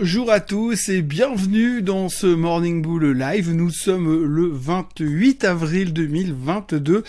Bonjour à tous et bienvenue dans ce Morning Bull Live. Nous sommes le 28 avril 2022.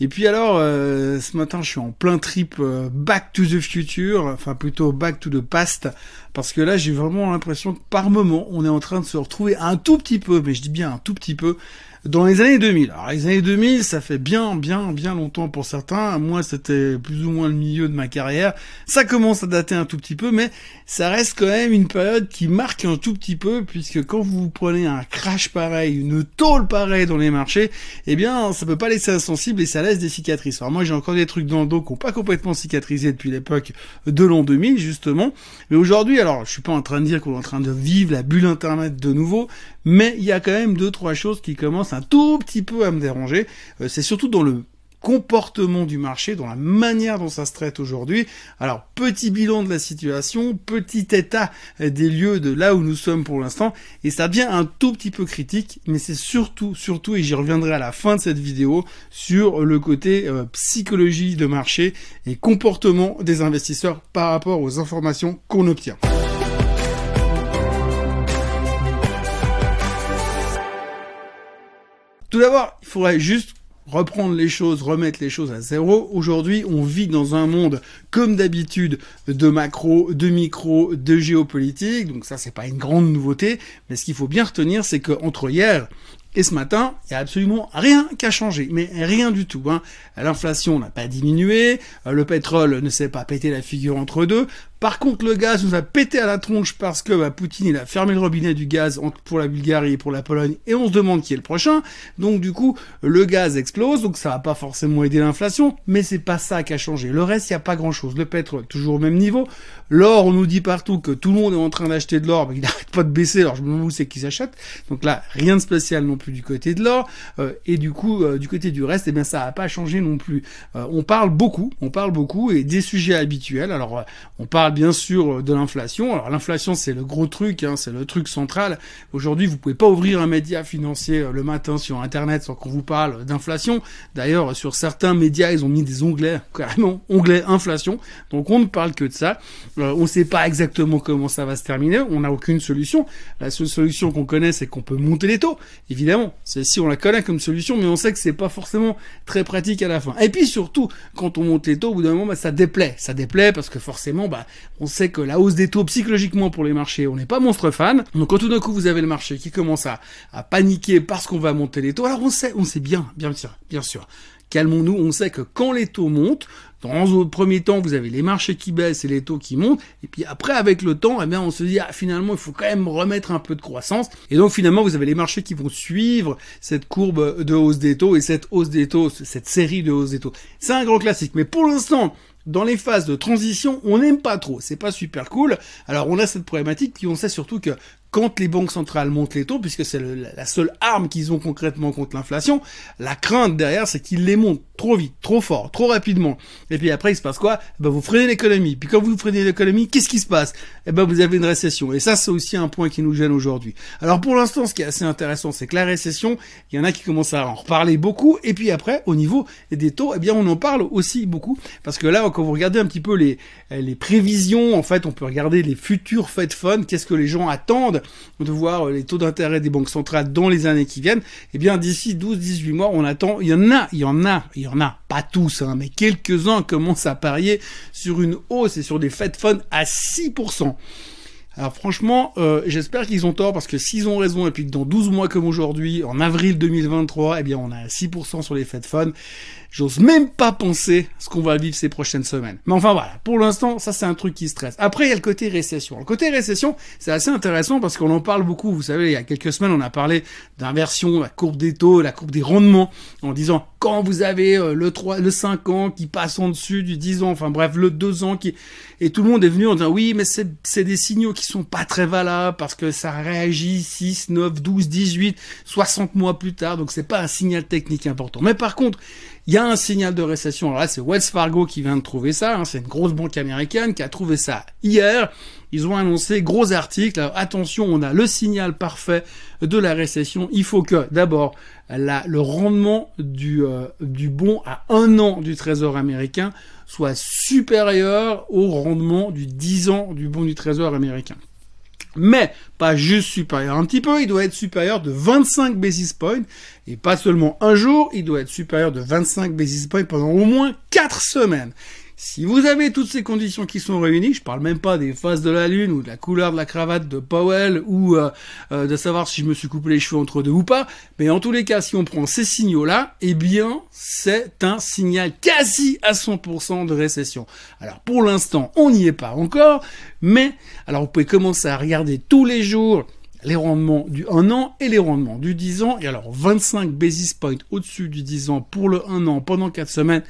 Et puis alors, euh, ce matin, je suis en plein trip euh, Back to the Future, enfin plutôt Back to the Past, parce que là, j'ai vraiment l'impression que par moment, on est en train de se retrouver un tout petit peu, mais je dis bien un tout petit peu, dans les années 2000. Alors les années 2000, ça fait bien, bien, bien longtemps pour certains. Moi, c'était plus ou moins le milieu de ma carrière. Ça commence à dater un tout petit peu, mais ça reste quand même une période qui marque un tout petit peu, puisque quand vous prenez un crash pareil, une tôle pareille dans les marchés, eh bien, ça peut pas laisser insensible et ça laisse des cicatrices. Alors moi, j'ai encore des trucs dans le dos qui n'ont pas complètement cicatrisé depuis l'époque de l'an 2000, justement. Mais aujourd'hui, alors, je suis pas en train de dire qu'on est en train de vivre la bulle Internet de nouveau, mais il y a quand même deux, trois choses qui commencent un tout petit peu à me déranger. Euh, c'est surtout dans le comportement du marché, dans la manière dont ça se traite aujourd'hui. Alors, petit bilan de la situation, petit état des lieux de là où nous sommes pour l'instant, et ça devient un tout petit peu critique, mais c'est surtout, surtout, et j'y reviendrai à la fin de cette vidéo, sur le côté euh, psychologie de marché et comportement des investisseurs par rapport aux informations qu'on obtient. Tout d'abord, il faudrait juste reprendre les choses, remettre les choses à zéro. Aujourd'hui, on vit dans un monde, comme d'habitude, de macro, de micro, de géopolitique. Donc ça, c'est pas une grande nouveauté. Mais ce qu'il faut bien retenir, c'est qu'entre hier et ce matin, il n'y a absolument rien qui a changé, mais rien du tout. Hein. L'inflation n'a pas diminué, le pétrole ne s'est pas pété la figure entre deux, par contre, le gaz nous a pété à la tronche parce que bah, Poutine il a fermé le robinet du gaz pour la Bulgarie et pour la Pologne et on se demande qui est le prochain. Donc du coup, le gaz explose, donc ça va pas forcément aider l'inflation, mais c'est pas ça qui a changé. Le reste, il y a pas grand-chose. Le pétrole toujours au même niveau. L'or, on nous dit partout que tout le monde est en train d'acheter de l'or, mais il n'arrête pas de baisser. Alors je me demande où c'est qu'ils achètent. Donc là, rien de spécial non plus du côté de l'or euh, et du coup euh, du côté du reste, eh bien ça a pas changé non plus. Euh, on parle beaucoup, on parle beaucoup et des sujets habituels. Alors on parle bien sûr de l'inflation. Alors l'inflation c'est le gros truc, hein, c'est le truc central. Aujourd'hui vous pouvez pas ouvrir un média financier euh, le matin sur internet sans qu'on vous parle d'inflation. D'ailleurs sur certains médias ils ont mis des onglets carrément onglets inflation. Donc on ne parle que de ça. Euh, on ne sait pas exactement comment ça va se terminer. On n'a aucune solution. La seule solution qu'on connaît c'est qu'on peut monter les taux. Évidemment, c'est si on la connaît comme solution, mais on sait que c'est pas forcément très pratique à la fin. Et puis surtout quand on monte les taux, au bout d'un moment bah, ça déplaît. Ça déplaît parce que forcément bah on sait que la hausse des taux psychologiquement pour les marchés, on n'est pas monstre fan. Donc quand tout d'un coup vous avez le marché qui commence à, paniquer parce qu'on va monter les taux, alors on sait, on sait bien, bien sûr, bien sûr. Calmons-nous, on sait que quand les taux montent, dans un premier temps, vous avez les marchés qui baissent et les taux qui montent. Et puis après, avec le temps, eh bien, on se dit, ah, finalement, il faut quand même remettre un peu de croissance. Et donc, finalement, vous avez les marchés qui vont suivre cette courbe de hausse des taux et cette hausse des taux, cette série de hausse des taux. C'est un grand classique. Mais pour l'instant, dans les phases de transition, on n'aime pas trop, c'est pas super cool. Alors on a cette problématique, puis on sait surtout que quand les banques centrales montent les taux, puisque c'est la seule arme qu'ils ont concrètement contre l'inflation, la crainte derrière, c'est qu'ils les montent trop vite, trop fort, trop rapidement. Et puis après, il se passe quoi? Eh ben, Vous freinez l'économie. Puis quand vous freinez l'économie, qu'est-ce qui se passe? Eh ben, vous avez une récession. Et ça, c'est aussi un point qui nous gêne aujourd'hui. Alors pour l'instant, ce qui est assez intéressant, c'est que la récession, il y en a qui commencent à en reparler beaucoup. Et puis après, au niveau des taux, eh bien, on en parle aussi beaucoup. Parce que là, quand vous regardez un petit peu les, les prévisions, en fait, on peut regarder les futurs Fed Fund, qu'est-ce que les gens attendent de voir les taux d'intérêt des banques centrales dans les années qui viennent, eh bien d'ici 12-18 mois, on attend, il y en a, il y en a, il y en a, pas tous, hein, mais quelques-uns commencent à parier sur une hausse et sur des Fed Funds à 6%. Alors franchement, euh, j'espère qu'ils ont tort parce que s'ils ont raison et puis dans 12 mois comme aujourd'hui, en avril 2023, eh bien on a 6% sur les Fed Funds. J'ose même pas penser ce qu'on va vivre ces prochaines semaines. Mais enfin voilà, pour l'instant, ça c'est un truc qui stresse. Après, il y a le côté récession. Le côté récession, c'est assez intéressant parce qu'on en parle beaucoup. Vous savez, il y a quelques semaines, on a parlé d'inversion, la courbe des taux, la courbe des rendements, en disant quand vous avez euh, le 3, le 5 ans qui passe en dessus du 10 ans, enfin bref, le 2 ans qui, et tout le monde est venu en disant oui, mais c'est des signaux qui sont pas très valables parce que ça réagit 6, 9, 12, 18, 60 mois plus tard, donc c'est pas un signal technique important. Mais par contre, il y a un signal de récession. Alors là, c'est Wells Fargo qui vient de trouver ça. Hein. C'est une grosse banque américaine qui a trouvé ça hier. Ils ont annoncé gros article. attention, on a le signal parfait de la récession. Il faut que d'abord le rendement du, euh, du bon à un an du Trésor américain soit supérieur au rendement du 10 ans du bon du Trésor américain. Mais pas juste supérieur un petit peu, il doit être supérieur de 25 basis points, et pas seulement un jour, il doit être supérieur de 25 basis points pendant au moins 4 semaines. Si vous avez toutes ces conditions qui sont réunies, je parle même pas des phases de la lune ou de la couleur de la cravate de Powell ou euh, euh, de savoir si je me suis coupé les cheveux entre deux ou pas, mais en tous les cas, si on prend ces signaux-là, eh bien, c'est un signal quasi à 100% de récession. Alors pour l'instant, on n'y est pas encore, mais alors vous pouvez commencer à regarder tous les jours les rendements du 1 an et les rendements du 10 ans. Et alors 25 basis points au-dessus du 10 ans pour le 1 an pendant 4 semaines,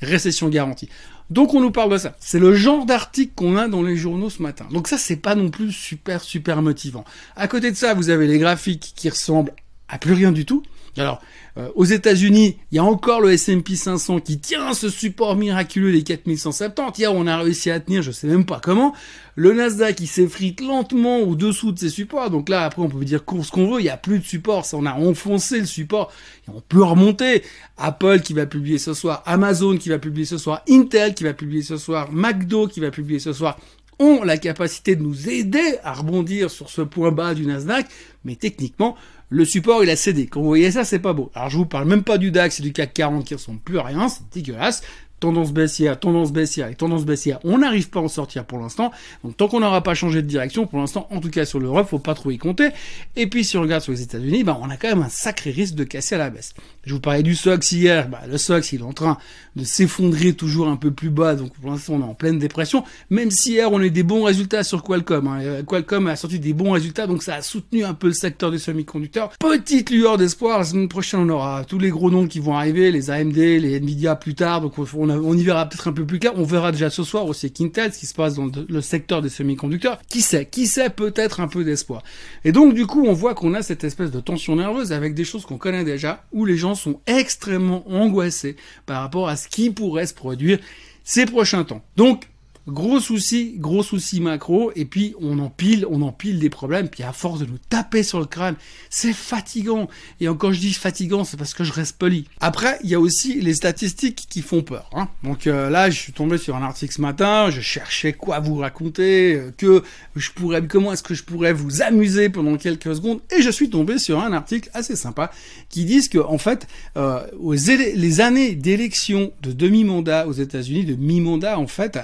récession garantie. Donc on nous parle de ça. C'est le genre d'article qu'on a dans les journaux ce matin. Donc ça c'est pas non plus super super motivant. À côté de ça, vous avez les graphiques qui ressemblent à plus rien du tout. Alors, euh, aux États-Unis, il y a encore le S&P 500 qui tient ce support miraculeux des 4170. Hier, on a réussi à tenir, je sais même pas comment. Le Nasdaq, qui s'effrite lentement au-dessous de ses supports. Donc là, après, on peut dire ce qu'on veut. Il y a plus de support. Ça, on a enfoncé le support. On peut remonter. Apple qui va publier ce soir, Amazon qui va publier ce soir, Intel qui va publier ce soir, McDo qui va publier ce soir ont la capacité de nous aider à rebondir sur ce point bas du Nasdaq, mais techniquement, le support il a cédé. Quand vous voyez ça, c'est pas beau. Alors je vous parle même pas du DAX et du CAC 40 qui ressemblent plus à rien, c'est dégueulasse tendance baissière, tendance baissière et tendance baissière, on n'arrive pas à en sortir pour l'instant. Donc tant qu'on n'aura pas changé de direction, pour l'instant, en tout cas sur l'Europe, faut pas trop y compter. Et puis si on regarde sur les États-Unis, bah, on a quand même un sacré risque de casser à la baisse. Je vous parlais du SOX hier, bah, le SOX il est en train de s'effondrer toujours un peu plus bas, donc pour l'instant on est en pleine dépression. Même si hier on a eu des bons résultats sur Qualcomm, hein. Euh, Qualcomm a sorti des bons résultats, donc ça a soutenu un peu le secteur des semi-conducteurs. Petite lueur d'espoir, la semaine prochaine on aura tous les gros noms qui vont arriver, les AMD, les Nvidia plus tard, donc on, on y verra peut-être un peu plus clair. On verra déjà ce soir aussi Intel, ce qui se passe dans le secteur des semi-conducteurs. Qui sait? Qui sait? Peut-être un peu d'espoir. Et donc du coup, on voit qu'on a cette espèce de tension nerveuse avec des choses qu'on connaît déjà, où les gens sont extrêmement angoissés par rapport à ce qui pourrait se produire ces prochains temps. Donc Gros souci, gros souci macro, et puis on empile, on empile des problèmes, puis à force de nous taper sur le crâne, c'est fatigant. Et encore je dis fatigant, c'est parce que je reste poli. Après, il y a aussi les statistiques qui font peur. Hein. Donc euh, là, je suis tombé sur un article ce matin, je cherchais quoi vous raconter, euh, que je pourrais, comment est-ce que je pourrais vous amuser pendant quelques secondes, et je suis tombé sur un article assez sympa qui dit que en fait, euh, les années d'élection de demi-mandat aux États-Unis, de mi-mandat en fait,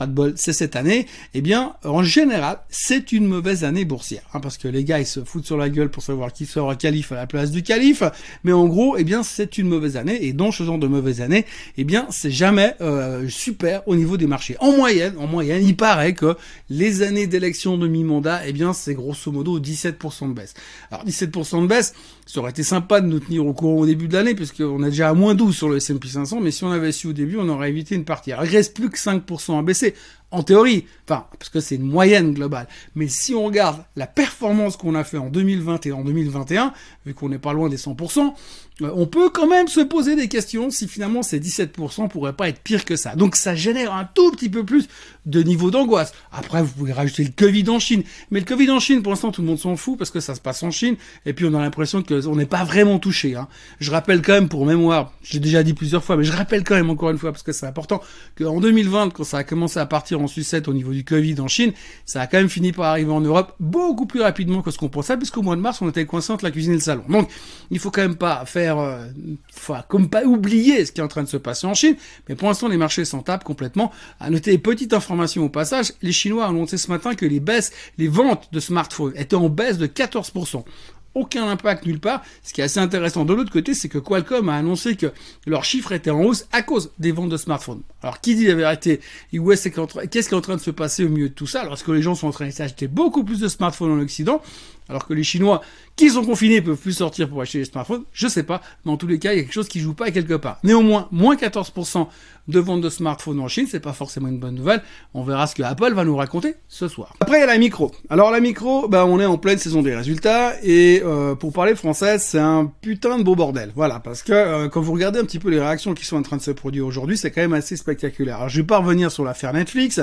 pas de bol, c'est cette année, eh bien, en général, c'est une mauvaise année boursière, hein, parce que les gars, ils se foutent sur la gueule pour savoir qui sera calife à la place du calife, mais en gros, eh bien, c'est une mauvaise année, et dans ce genre de mauvaise année, eh bien, c'est jamais euh, super au niveau des marchés. En moyenne, en moyenne, il paraît que les années d'élection de mi-mandat, eh bien, c'est grosso modo 17% de baisse. Alors, 17% de baisse, ça aurait été sympa de nous tenir au courant au début de l'année, puisqu'on a déjà à moins 12 sur le S&P 500, mais si on avait su au début, on aurait évité une partie. Alors, il reste plus que 5% à baisser en théorie, enfin, parce que c'est une moyenne globale. Mais si on regarde la performance qu'on a fait en 2020 et en 2021, vu qu'on n'est pas loin des 100%, euh, on peut quand même se poser des questions si finalement ces 17% pourraient pas être pire que ça. Donc ça génère un tout petit peu plus de niveau d'angoisse. Après, vous pouvez rajouter le Covid en Chine. Mais le Covid en Chine, pour l'instant, tout le monde s'en fout parce que ça se passe en Chine. Et puis on a l'impression qu'on n'est pas vraiment touché. Hein. Je rappelle quand même pour mémoire, j'ai déjà dit plusieurs fois, mais je rappelle quand même encore une fois parce que c'est important, qu'en 2020, quand ça a commencé à partir en sucette au niveau du Covid en Chine, ça a quand même fini par arriver en Europe beaucoup plus rapidement que ce qu'on pensait, puisqu'au mois de mars, on était coincé entre la cuisine et le salon. Donc, il faut quand même pas faire, euh, comme pas oublier ce qui est en train de se passer en Chine, mais pour l'instant, les marchés s'en tapent complètement. À noter petite information au passage, les Chinois ont annoncé ce matin que les baisses, les ventes de smartphones étaient en baisse de 14% aucun impact nulle part. Ce qui est assez intéressant de l'autre côté, c'est que Qualcomm a annoncé que leurs chiffres étaient en hausse à cause des ventes de smartphones. Alors, qui dit la vérité Qu'est-ce qui est en train de se passer au milieu de tout ça? Alors, est-ce que les gens sont en train de s'acheter beaucoup plus de smartphones en Occident? Alors que les Chinois qui sont confinés peuvent plus sortir pour acheter des smartphones, je sais pas, mais en tous les cas, il y a quelque chose qui joue pas quelque part. Néanmoins, moins 14% de ventes de smartphones en Chine, c'est pas forcément une bonne nouvelle. On verra ce que Apple va nous raconter ce soir. Après, il y a la micro. Alors la micro, ben on est en pleine saison des résultats et euh, pour parler français, c'est un putain de beau bordel. Voilà, parce que euh, quand vous regardez un petit peu les réactions qui sont en train de se produire aujourd'hui, c'est quand même assez spectaculaire. Alors je vais pas revenir sur l'affaire Netflix,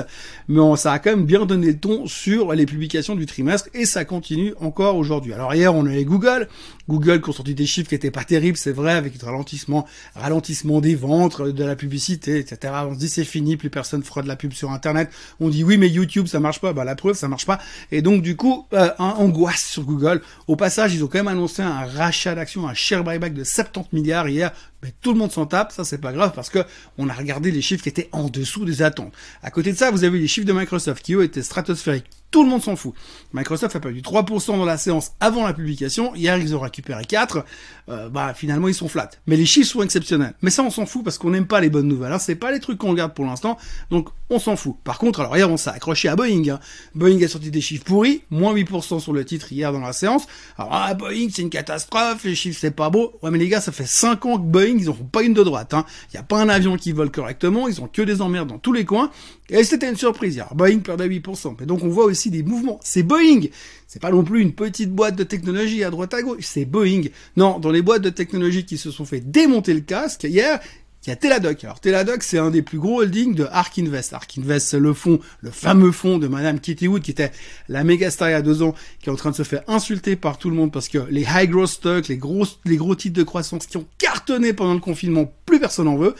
mais ça a quand même bien donné le ton sur les publications du trimestre et ça continue encore aujourd'hui. Alors hier, on avait Google, Google qui ont sorti des chiffres qui étaient pas terribles, c'est vrai, avec le ralentissement, ralentissement des ventes, de la publicité etc. On se dit c'est fini, plus personne fera la pub sur Internet. On dit oui, mais YouTube, ça marche pas. Bah la preuve, ça marche pas. Et donc du coup, euh, un angoisse sur Google. Au passage, ils ont quand même annoncé un rachat d'actions, un share buyback de 70 milliards hier. Mais tout le monde s'en tape, ça c'est pas grave parce que on a regardé les chiffres qui étaient en dessous des attentes. À côté de ça, vous avez les chiffres de Microsoft qui eux étaient stratosphériques. Tout le monde s'en fout. Microsoft a perdu 3% dans la séance avant la publication. Hier, ils ont récupéré 4. Euh, bah, finalement, ils sont flats. Mais les chiffres sont exceptionnels. Mais ça, on s'en fout parce qu'on n'aime pas les bonnes nouvelles. Hein. C'est pas les trucs qu'on regarde pour l'instant. Donc, on s'en fout. Par contre, alors hier, on s'est accroché à Boeing. Hein. Boeing a sorti des chiffres pourris. Moins 8% sur le titre hier dans la séance. Alors, ah, Boeing, c'est une catastrophe. Les chiffres, c'est pas beau. Ouais, mais les gars, ça fait 5 ans que Boeing, ils ont pas une de droite. Hein. Il n'y a pas un avion qui vole correctement. Ils ont que des emmerdes dans tous les coins. Et c'était une surprise. Boeing perdait 8%. Mais donc, on voit aussi des mouvements c'est Boeing. C'est pas non plus une petite boîte de technologie à droite à gauche, c'est Boeing. Non, dans les boîtes de technologie qui se sont fait démonter le casque hier, il y a Teladoc. Alors Teladoc, c'est un des plus gros holdings de Ark Invest. Ark Invest, c'est le fonds, le fameux fonds de Madame Kitty Wood, qui était la méga star il y a deux ans, qui est en train de se faire insulter par tout le monde parce que les high growth stocks, les gros, les gros titres de croissance qui ont cartonné pendant le confinement, plus personne en veut.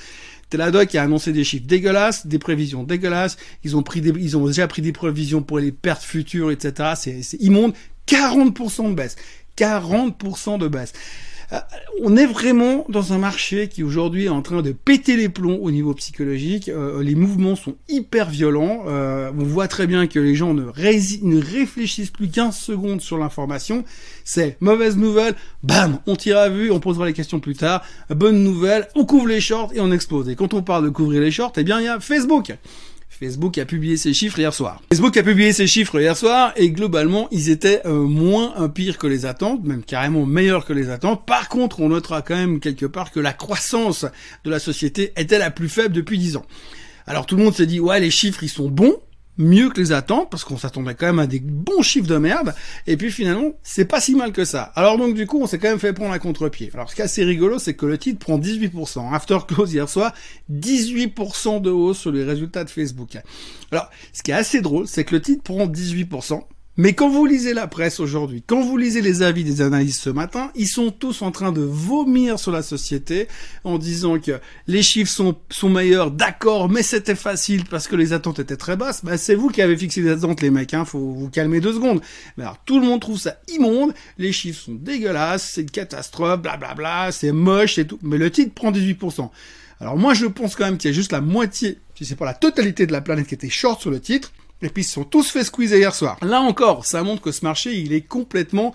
Teladoc a annoncé des chiffres dégueulasses, des prévisions dégueulasses. Ils ont pris des, ils ont déjà pris des prévisions pour les pertes futures, etc. C'est, immonde. 40% de baisse. 40% de baisse. Euh, on est vraiment dans un marché qui aujourd'hui est en train de péter les plombs au niveau psychologique. Euh, les mouvements sont hyper violents. Euh, on voit très bien que les gens ne, ne réfléchissent plus 15 secondes sur l'information. C'est mauvaise nouvelle, bam, on tire à vue, on posera les questions plus tard. Bonne nouvelle, on couvre les shorts et on explose. Et quand on parle de couvrir les shorts, eh bien il y a Facebook. Facebook a publié ses chiffres hier soir. Facebook a publié ses chiffres hier soir et globalement ils étaient euh, moins pires que les attentes, même carrément meilleurs que les attentes. Par contre, on notera quand même quelque part que la croissance de la société était la plus faible depuis 10 ans. Alors tout le monde s'est dit ouais les chiffres ils sont bons, mieux que les attentes, parce qu'on s'attendait quand même à des bons chiffres de merde, et puis finalement, c'est pas si mal que ça. Alors donc du coup, on s'est quand même fait prendre à contre-pied. Alors ce qui est assez rigolo, c'est que le titre prend 18%. After close hier soir, 18% de hausse sur les résultats de Facebook. Alors, ce qui est assez drôle, c'est que le titre prend 18%, mais quand vous lisez la presse aujourd'hui, quand vous lisez les avis des analystes ce matin, ils sont tous en train de vomir sur la société en disant que les chiffres sont, sont meilleurs, d'accord, mais c'était facile parce que les attentes étaient très basses. Bah, c'est vous qui avez fixé les attentes, les mecs, hein, faut vous calmer deux secondes. Mais alors, tout le monde trouve ça immonde, les chiffres sont dégueulasses, c'est une catastrophe, blablabla, c'est moche et tout. Mais le titre prend 18%. Alors moi, je pense quand même qu'il y a juste la moitié, si c'est pas la totalité de la planète qui était short sur le titre. Et puis ils se sont tous fait squeezer hier soir. Là encore, ça montre que ce marché, il est complètement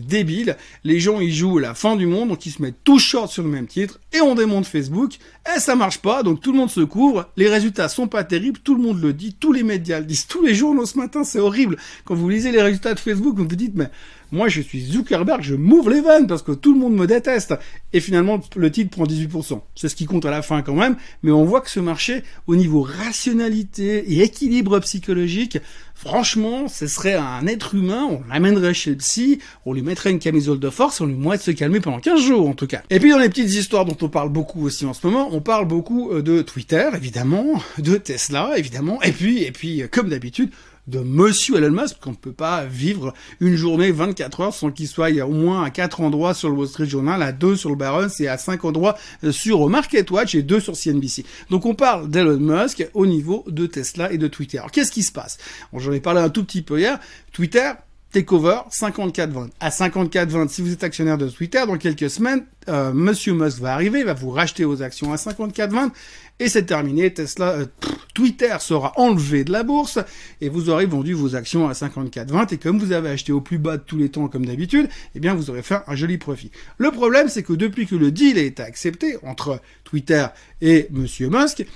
débile. Les gens, ils jouent la fin du monde, donc ils se mettent tous short sur le même titre, et on démonte Facebook, et ça marche pas, donc tout le monde se couvre, les résultats sont pas terribles, tout le monde le dit, tous les médias le disent, tous les journaux ce matin, c'est horrible. Quand vous lisez les résultats de Facebook, vous vous dites, mais moi je suis Zuckerberg, je m'ouvre les vannes parce que tout le monde me déteste. Et finalement, le titre prend 18%. C'est ce qui compte à la fin quand même, mais on voit que ce marché, au niveau rationalité et équilibre psychologique, franchement, ce serait un être humain, on l'amènerait chez le psy, on lui mettrait une camisole de force, on lui montrerait de se calmer pendant 15 jours en tout cas. Et puis dans les petites histoires dont on parle beaucoup aussi en ce moment, on parle beaucoup euh, de Twitter évidemment, de Tesla évidemment, et puis et puis euh, comme d'habitude de Monsieur Elon Musk, qu'on ne peut pas vivre une journée 24 heures sans qu'il soit au moins à quatre endroits sur le Wall Street Journal, à deux sur le Barron's et à cinq endroits euh, sur Market Watch et deux sur CNBC. Donc on parle d'Elon Musk au niveau de Tesla et de Twitter. Alors qu'est-ce qui se passe? J'en ai parlé un tout petit peu hier. Twitter, takeover 54-20. À 54-20, si vous êtes actionnaire de Twitter, dans quelques semaines, euh, Monsieur Musk va arriver, va vous racheter vos actions à 54-20 et c'est terminé. Tesla, euh, Twitter sera enlevé de la bourse et vous aurez vendu vos actions à 54,20 et comme vous avez acheté au plus bas de tous les temps comme d'habitude, eh bien vous aurez fait un joli profit. Le problème, c'est que depuis que le deal a été accepté entre Twitter et Monsieur Musk,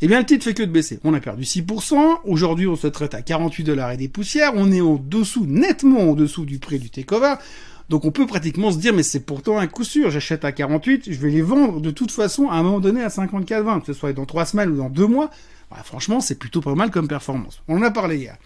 eh bien, le titre fait que de baisser. On a perdu 6%. Aujourd'hui, on se traite à 48 dollars et des poussières. On est en dessous, nettement en dessous du prix du takeover. Donc on peut pratiquement se dire, mais c'est pourtant un coup sûr, j'achète à 48, je vais les vendre de toute façon à un moment donné à 54,20, que ce soit dans trois semaines ou dans deux mois. Bah, franchement, c'est plutôt pas mal comme performance. On en a parlé hier.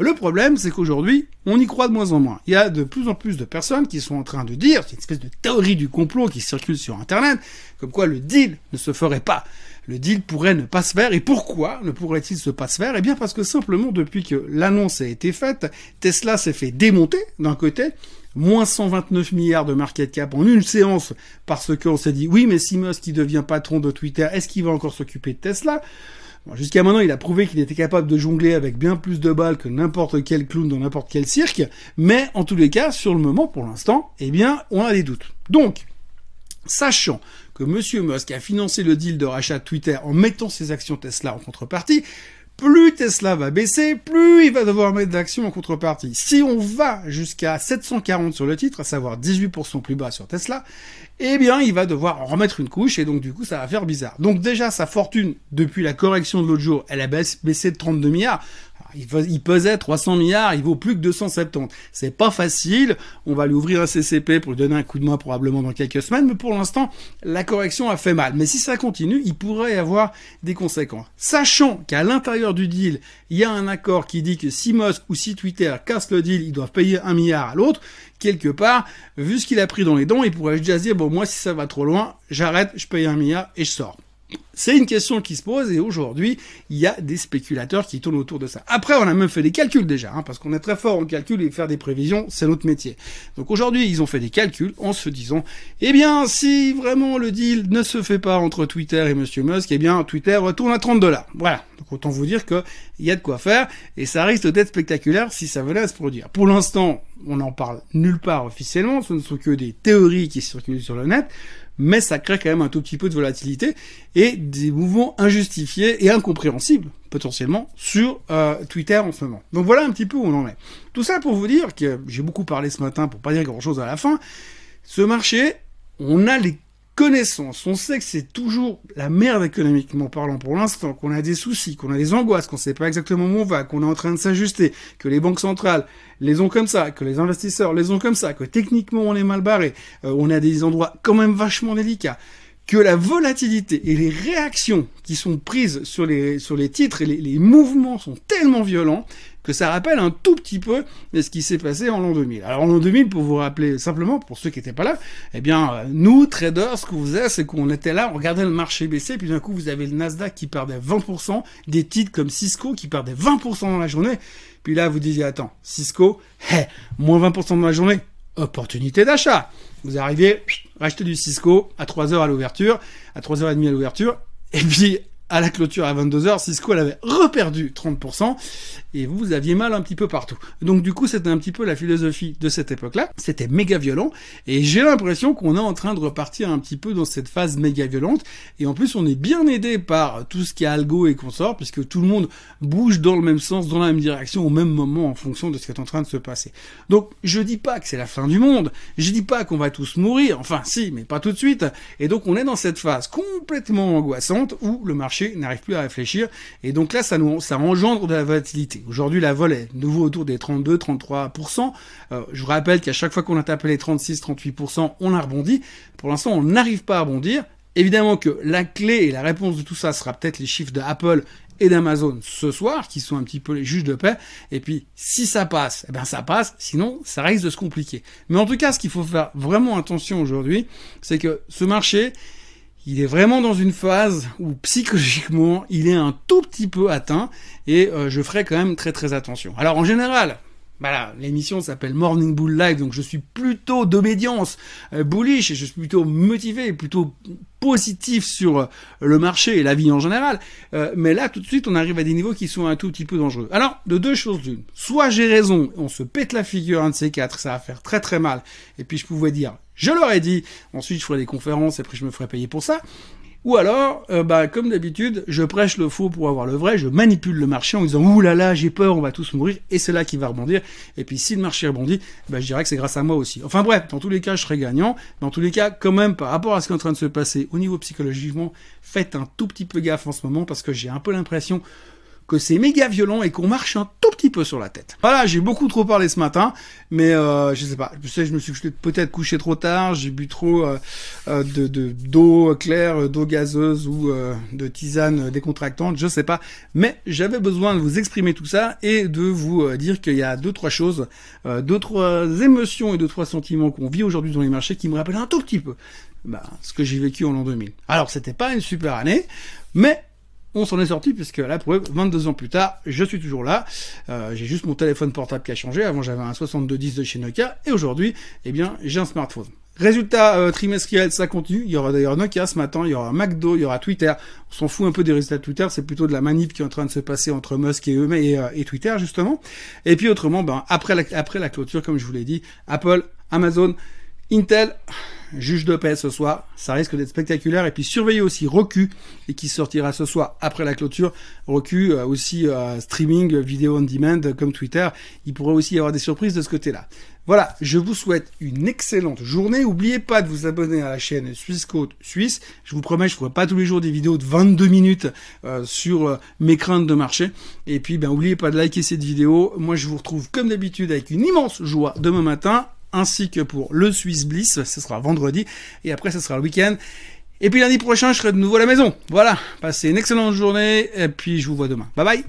Le problème, c'est qu'aujourd'hui, on y croit de moins en moins. Il y a de plus en plus de personnes qui sont en train de dire, c'est une espèce de théorie du complot qui circule sur Internet, comme quoi le deal ne se ferait pas. Le deal pourrait ne pas se faire. Et pourquoi ne pourrait-il se pas se faire? Eh bien parce que simplement depuis que l'annonce a été faite, Tesla s'est fait démonter d'un côté, moins 129 milliards de market cap en une séance parce qu'on s'est dit oui mais si Musk qui devient patron de Twitter, est-ce qu'il va encore s'occuper de Tesla? Jusqu'à maintenant, il a prouvé qu'il était capable de jongler avec bien plus de balles que n'importe quel clown dans n'importe quel cirque, mais en tous les cas, sur le moment, pour l'instant, eh bien, on a des doutes. Donc, sachant que M. Musk a financé le deal de rachat de Twitter en mettant ses actions Tesla en contrepartie, plus Tesla va baisser, plus il va devoir mettre d'actions en contrepartie. Si on va jusqu'à 740 sur le titre, à savoir 18% plus bas sur Tesla, eh bien, il va devoir en remettre une couche et donc du coup, ça va faire bizarre. Donc déjà, sa fortune, depuis la correction de l'autre jour, elle a baissé de 32 milliards il, pesait 300 milliards, il vaut plus que 270. C'est pas facile. On va lui ouvrir un CCP pour lui donner un coup de main probablement dans quelques semaines, mais pour l'instant, la correction a fait mal. Mais si ça continue, il pourrait y avoir des conséquences. Sachant qu'à l'intérieur du deal, il y a un accord qui dit que si Musk ou si Twitter casse le deal, ils doivent payer un milliard à l'autre. Quelque part, vu ce qu'il a pris dans les dons, il pourrait déjà se dire, bon, moi, si ça va trop loin, j'arrête, je paye un milliard et je sors. C'est une question qui se pose et aujourd'hui, il y a des spéculateurs qui tournent autour de ça. Après, on a même fait des calculs déjà, hein, parce qu'on est très fort en calcul et faire des prévisions, c'est notre métier. Donc aujourd'hui, ils ont fait des calculs en se disant, eh bien, si vraiment le deal ne se fait pas entre Twitter et Monsieur Musk, eh bien, Twitter retourne à 30 dollars. Voilà. Donc autant vous dire qu'il y a de quoi faire et ça risque d'être spectaculaire si ça venait à se produire. Pour l'instant, on n'en parle nulle part officiellement, ce ne sont que des théories qui circulent sur le net mais ça crée quand même un tout petit peu de volatilité et des mouvements injustifiés et incompréhensibles potentiellement sur euh, Twitter en ce moment. Donc voilà un petit peu où on en est. Tout ça pour vous dire que j'ai beaucoup parlé ce matin pour pas dire grand chose à la fin. Ce marché, on a les connaissance, on sait que c'est toujours la merde économiquement parlant pour l'instant, qu'on a des soucis, qu'on a des angoisses, qu'on sait pas exactement où on va, qu'on est en train de s'ajuster, que les banques centrales les ont comme ça, que les investisseurs les ont comme ça, que techniquement on est mal barré, euh, on a des endroits quand même vachement délicats, que la volatilité et les réactions qui sont prises sur les, sur les titres et les, les mouvements sont tellement violents que ça rappelle un tout petit peu ce qui s'est passé en l'an 2000. Alors en l'an 2000, pour vous rappeler simplement, pour ceux qui n'étaient pas là, eh bien, nous, traders, ce qu'on faisait, c'est qu'on était là, on regardait le marché baisser, puis d'un coup, vous avez le Nasdaq qui perdait 20%, des titres comme Cisco qui perdaient 20% dans la journée, puis là, vous disiez, attends, Cisco, hé, moins 20% dans la journée, opportunité d'achat. Vous arrivez, racheter du Cisco à 3h à l'ouverture, à 3h30 à l'ouverture, et puis à la clôture à 22h, Cisco avait reperdu 30% et vous, vous aviez mal un petit peu partout. Donc du coup, c'était un petit peu la philosophie de cette époque-là. C'était méga violent et j'ai l'impression qu'on est en train de repartir un petit peu dans cette phase méga violente et en plus, on est bien aidé par tout ce qui est algo et consort puisque tout le monde bouge dans le même sens, dans la même direction au même moment en fonction de ce qui est en train de se passer. Donc, je dis pas que c'est la fin du monde. Je dis pas qu'on va tous mourir. Enfin, si, mais pas tout de suite. Et donc, on est dans cette phase complètement angoissante où le marché n'arrive plus à réfléchir. Et donc là, ça, nous, ça engendre de la volatilité. Aujourd'hui, la vol est nouveau autour des 32-33%. Euh, je vous rappelle qu'à chaque fois qu'on a tapé les 36-38%, on a rebondi. Pour l'instant, on n'arrive pas à rebondir. Évidemment que la clé et la réponse de tout ça sera peut-être les chiffres de Apple et d'Amazon ce soir, qui sont un petit peu les juges de paix. Et puis, si ça passe, eh ben ça passe. Sinon, ça risque de se compliquer. Mais en tout cas, ce qu'il faut faire vraiment attention aujourd'hui, c'est que ce marché, il est vraiment dans une phase où psychologiquement il est un tout petit peu atteint et euh, je ferai quand même très très attention. Alors en général, voilà, l'émission s'appelle Morning Bull Live, donc je suis plutôt d'obédience euh, bullish et je suis plutôt motivé, plutôt positif sur euh, le marché et la vie en général. mais là, tout de suite, on arrive à des niveaux qui sont un tout petit peu dangereux. Alors, de deux choses d'une. Soit j'ai raison, on se pète la figure, un de ces quatre, ça va faire très très mal. Et puis je pouvais dire, je leur ai dit. Ensuite, je ferai des conférences et après je me ferai payer pour ça. Ou alors, euh, bah, comme d'habitude, je prêche le faux pour avoir le vrai, je manipule le marché en disant ouh là là, j'ai peur, on va tous mourir, et c'est là qu'il va rebondir. Et puis si le marché rebondit, bah, je dirais que c'est grâce à moi aussi. Enfin bref, dans tous les cas, je serai gagnant. Dans tous les cas, quand même, par rapport à ce qui est en train de se passer au niveau psychologiquement, faites un tout petit peu gaffe en ce moment parce que j'ai un peu l'impression que c'est méga violent et qu'on marche un tout petit peu sur la tête. Voilà, j'ai beaucoup trop parlé ce matin, mais euh, je sais pas, je me suis peut-être couché trop tard, j'ai bu trop euh, euh, de d'eau claire, d'eau gazeuse ou de tisane décontractante, je sais pas, mais j'avais besoin de vous exprimer tout ça et de vous dire qu'il y a deux trois choses, deux trois émotions et deux trois sentiments qu'on vit aujourd'hui dans les marchés qui me rappellent un tout petit peu bah, ce que j'ai vécu en l'an 2000. Alors c'était pas une super année, mais on s'en est sorti puisque là, pour 22 ans plus tard, je suis toujours là. Euh, j'ai juste mon téléphone portable qui a changé. Avant, j'avais un 6210 de chez Nokia et aujourd'hui, eh bien, j'ai un smartphone. Résultat euh, trimestriel, ça continue. Il y aura d'ailleurs Nokia ce matin, il y aura McDo, il y aura Twitter. On s'en fout un peu des résultats de Twitter, c'est plutôt de la manip qui est en train de se passer entre Musk et eux et, et Twitter justement. Et puis autrement, ben la, après la clôture, comme je vous l'ai dit, Apple, Amazon, Intel, juge de paix ce soir, ça risque d'être spectaculaire. Et puis surveillez aussi Roku, et qui sortira ce soir après la clôture. Roku euh, aussi euh, streaming, vidéo on demand comme Twitter. Il pourrait aussi y avoir des surprises de ce côté-là. Voilà, je vous souhaite une excellente journée. N'oubliez pas de vous abonner à la chaîne Suisse Côte Suisse. Je vous promets, je ne ferai pas tous les jours des vidéos de 22 minutes euh, sur mes craintes de marché. Et puis, ben, n'oubliez pas de liker cette vidéo. Moi, je vous retrouve comme d'habitude avec une immense joie demain matin ainsi que pour le Swiss Bliss, ce sera vendredi, et après ce sera le week-end. Et puis lundi prochain, je serai de nouveau à la maison. Voilà, passez une excellente journée, et puis je vous vois demain. Bye bye